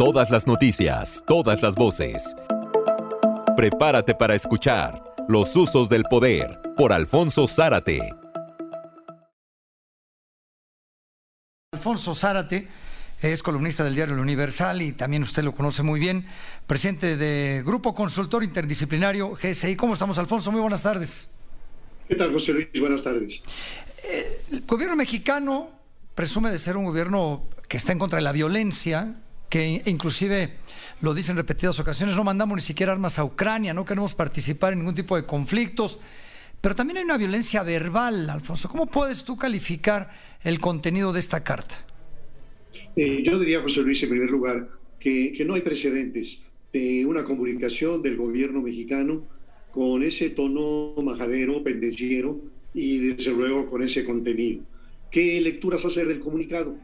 Todas las noticias, todas las voces. Prepárate para escuchar Los usos del poder por Alfonso Zárate. Alfonso Zárate es columnista del diario El Universal y también usted lo conoce muy bien, presidente de Grupo Consultor Interdisciplinario GSI. ¿Cómo estamos, Alfonso? Muy buenas tardes. ¿Qué tal, José Luis? Buenas tardes. Eh, el gobierno mexicano presume de ser un gobierno que está en contra de la violencia, que inclusive lo dicen en repetidas ocasiones, no mandamos ni siquiera armas a Ucrania, no queremos participar en ningún tipo de conflictos. Pero también hay una violencia verbal, Alfonso. ¿Cómo puedes tú calificar el contenido de esta carta? Eh, yo diría, José Luis, en primer lugar, que, que no hay precedentes de una comunicación del gobierno mexicano con ese tono majadero, pendenciero y desde luego con ese contenido. ¿Qué lecturas hacer del comunicado?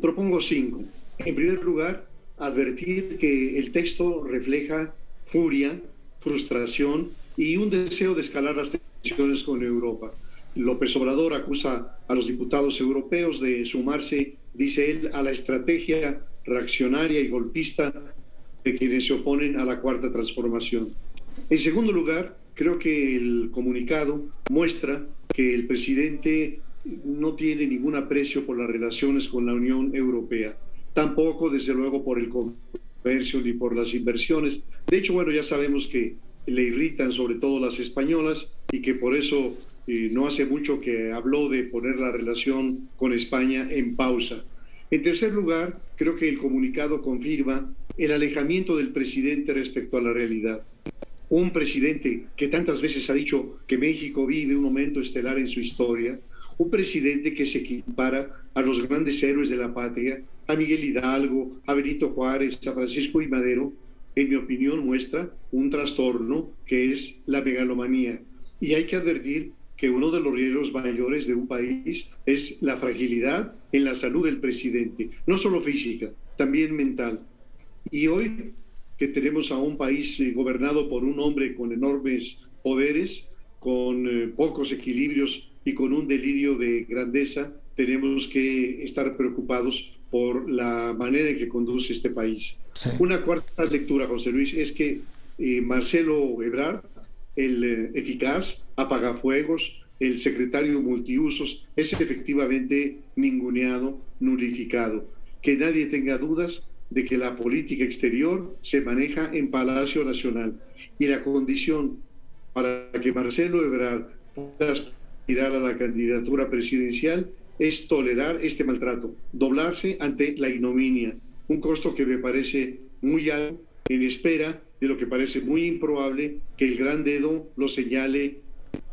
Propongo cinco. En primer lugar, advertir que el texto refleja furia, frustración y un deseo de escalar las tensiones con Europa. López Obrador acusa a los diputados europeos de sumarse, dice él, a la estrategia reaccionaria y golpista de quienes se oponen a la cuarta transformación. En segundo lugar, creo que el comunicado muestra que el presidente no tiene ningún aprecio por las relaciones con la Unión Europea, tampoco desde luego por el comercio ni por las inversiones. De hecho, bueno, ya sabemos que le irritan sobre todo las españolas y que por eso eh, no hace mucho que habló de poner la relación con España en pausa. En tercer lugar, creo que el comunicado confirma el alejamiento del presidente respecto a la realidad. Un presidente que tantas veces ha dicho que México vive un momento estelar en su historia, un presidente que se equipara a los grandes héroes de la patria, a Miguel Hidalgo, a Benito Juárez, a Francisco y Madero, en mi opinión muestra un trastorno que es la megalomanía. Y hay que advertir que uno de los riesgos mayores de un país es la fragilidad en la salud del presidente, no solo física, también mental. Y hoy que tenemos a un país eh, gobernado por un hombre con enormes poderes, con eh, pocos equilibrios y con un delirio de grandeza, tenemos que estar preocupados por la manera en que conduce este país. Una cuarta lectura, José Luis, es que eh, Marcelo Ebrard, el eh, eficaz apagafuegos, el secretario multiusos, es efectivamente ninguneado, nulificado. Que nadie tenga dudas de que la política exterior se maneja en Palacio Nacional y la condición para que Marcelo Ebrard pueda aspirar a la candidatura presidencial es tolerar este maltrato, doblarse ante la ignominia, un costo que me parece muy alto en espera de lo que parece muy improbable que el gran dedo lo señale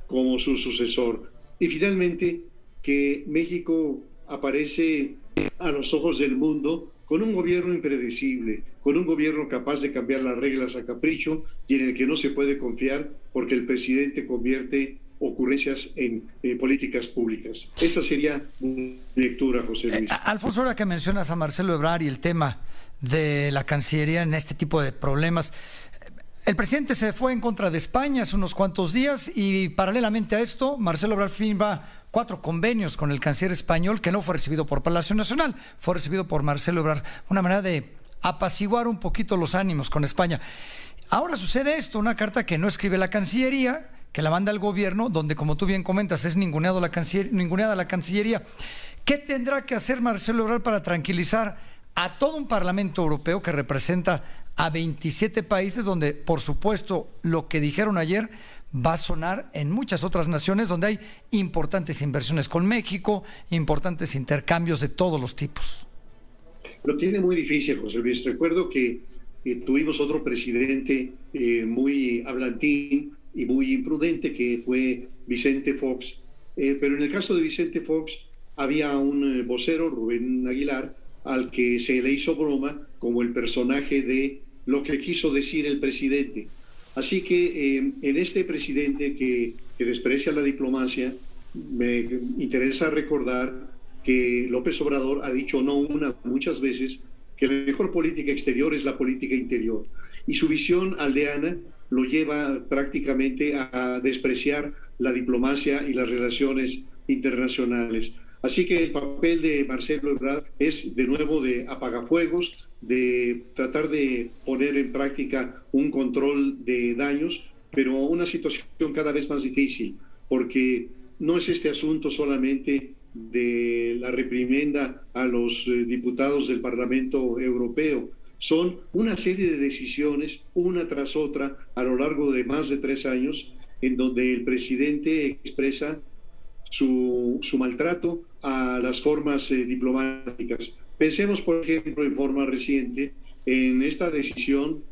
como su sucesor. Y finalmente, que México aparece a los ojos del mundo con un gobierno impredecible, con un gobierno capaz de cambiar las reglas a capricho y en el que no se puede confiar porque el presidente convierte ocurrencias en políticas públicas. Esa sería mi lectura, José Luis. Eh, Alfonso, ahora que mencionas a Marcelo Ebrard y el tema de la Cancillería en este tipo de problemas, el presidente se fue en contra de España hace unos cuantos días y paralelamente a esto, Marcelo Ebrard firma cuatro convenios con el canciller español que no fue recibido por Palacio Nacional, fue recibido por Marcelo Ebrard. Una manera de apaciguar un poquito los ánimos con España. Ahora sucede esto, una carta que no escribe la Cancillería, que la manda el gobierno, donde como tú bien comentas es ninguneado la ninguneada la Cancillería. ¿Qué tendrá que hacer Marcelo Ebrard para tranquilizar a todo un Parlamento Europeo que representa a 27 países donde, por supuesto, lo que dijeron ayer va a sonar en muchas otras naciones donde hay importantes inversiones con México, importantes intercambios de todos los tipos. Lo tiene muy difícil, José Luis. Recuerdo que eh, tuvimos otro presidente eh, muy hablantín y muy imprudente que fue Vicente Fox. Eh, pero en el caso de Vicente Fox había un vocero, Rubén Aguilar, al que se le hizo broma como el personaje de lo que quiso decir el presidente. Así que en este presidente que, que desprecia la diplomacia, me interesa recordar que López Obrador ha dicho no una, muchas veces, que la mejor política exterior es la política interior. Y su visión aldeana lo lleva prácticamente a despreciar la diplomacia y las relaciones internacionales. Así que el papel de Marcelo Ebrard es de nuevo de apagafuegos, de tratar de poner en práctica un control de daños, pero una situación cada vez más difícil, porque no es este asunto solamente de la reprimenda a los eh, diputados del Parlamento Europeo. Son una serie de decisiones, una tras otra, a lo largo de más de tres años, en donde el presidente expresa su, maltrato a las formas eh, diplomáticas. Pensemos, por ejemplo, en forma reciente, en esta decisión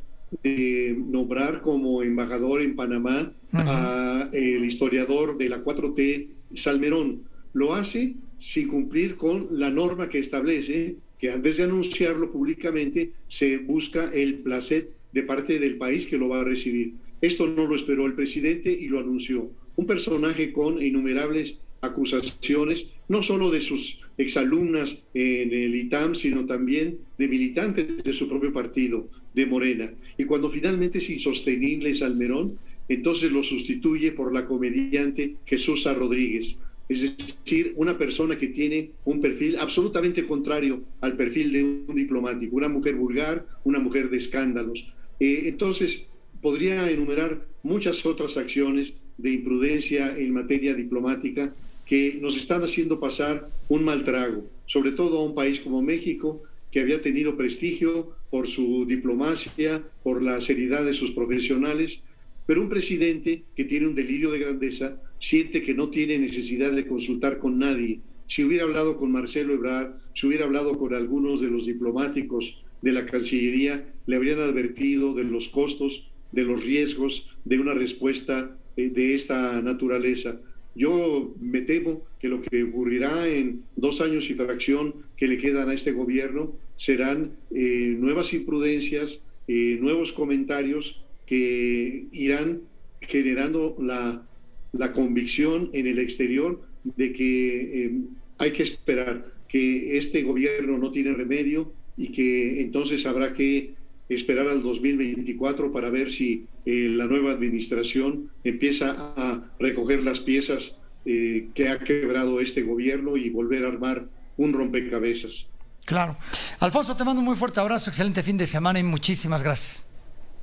de nombrar como embajador en Panamá a el historiador de la 4T, Salmerón, lo hace sin cumplir con la norma que establece que antes de anunciarlo públicamente se busca el placer de parte del país que lo va a recibir. Esto no lo esperó el presidente y lo anunció. Un personaje con innumerables acusaciones, no solo de sus exalumnas en el ITAM, sino también de militantes de su propio partido, de Morena. Y cuando finalmente es insostenible Salmerón, entonces lo sustituye por la comediante Jesús Rodríguez es decir, una persona que tiene un perfil absolutamente contrario al perfil de un diplomático, una mujer vulgar, una mujer de escándalos. Eh, entonces, podría enumerar muchas otras acciones de imprudencia en materia diplomática que nos están haciendo pasar un mal trago, sobre todo a un país como México, que había tenido prestigio por su diplomacia, por la seriedad de sus profesionales, pero un presidente que tiene un delirio de grandeza siente que no tiene necesidad de consultar con nadie. Si hubiera hablado con Marcelo Ebrard, si hubiera hablado con algunos de los diplomáticos de la Cancillería, le habrían advertido de los costos, de los riesgos de una respuesta eh, de esta naturaleza. Yo me temo que lo que ocurrirá en dos años y fracción que le quedan a este gobierno serán eh, nuevas imprudencias, eh, nuevos comentarios que irán generando la, convicción en el exterior de que eh, hay que esperar, que este gobierno no tiene remedio y que entonces habrá que esperar al 2024 para ver si eh, la nueva administración empieza a recoger las piezas eh, que ha quebrado este gobierno y volver a armar un rompecabezas. Claro. Alfonso, te mando un muy fuerte abrazo, excelente fin de semana y muchísimas gracias.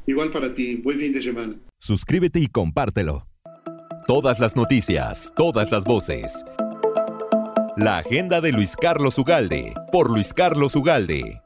Igual para ti, buen fin de semana. Suscríbete y compártelo. Todas las noticias, todas las voces. La agenda de Luis Carlos Ugalde, por Luis Carlos Ugalde.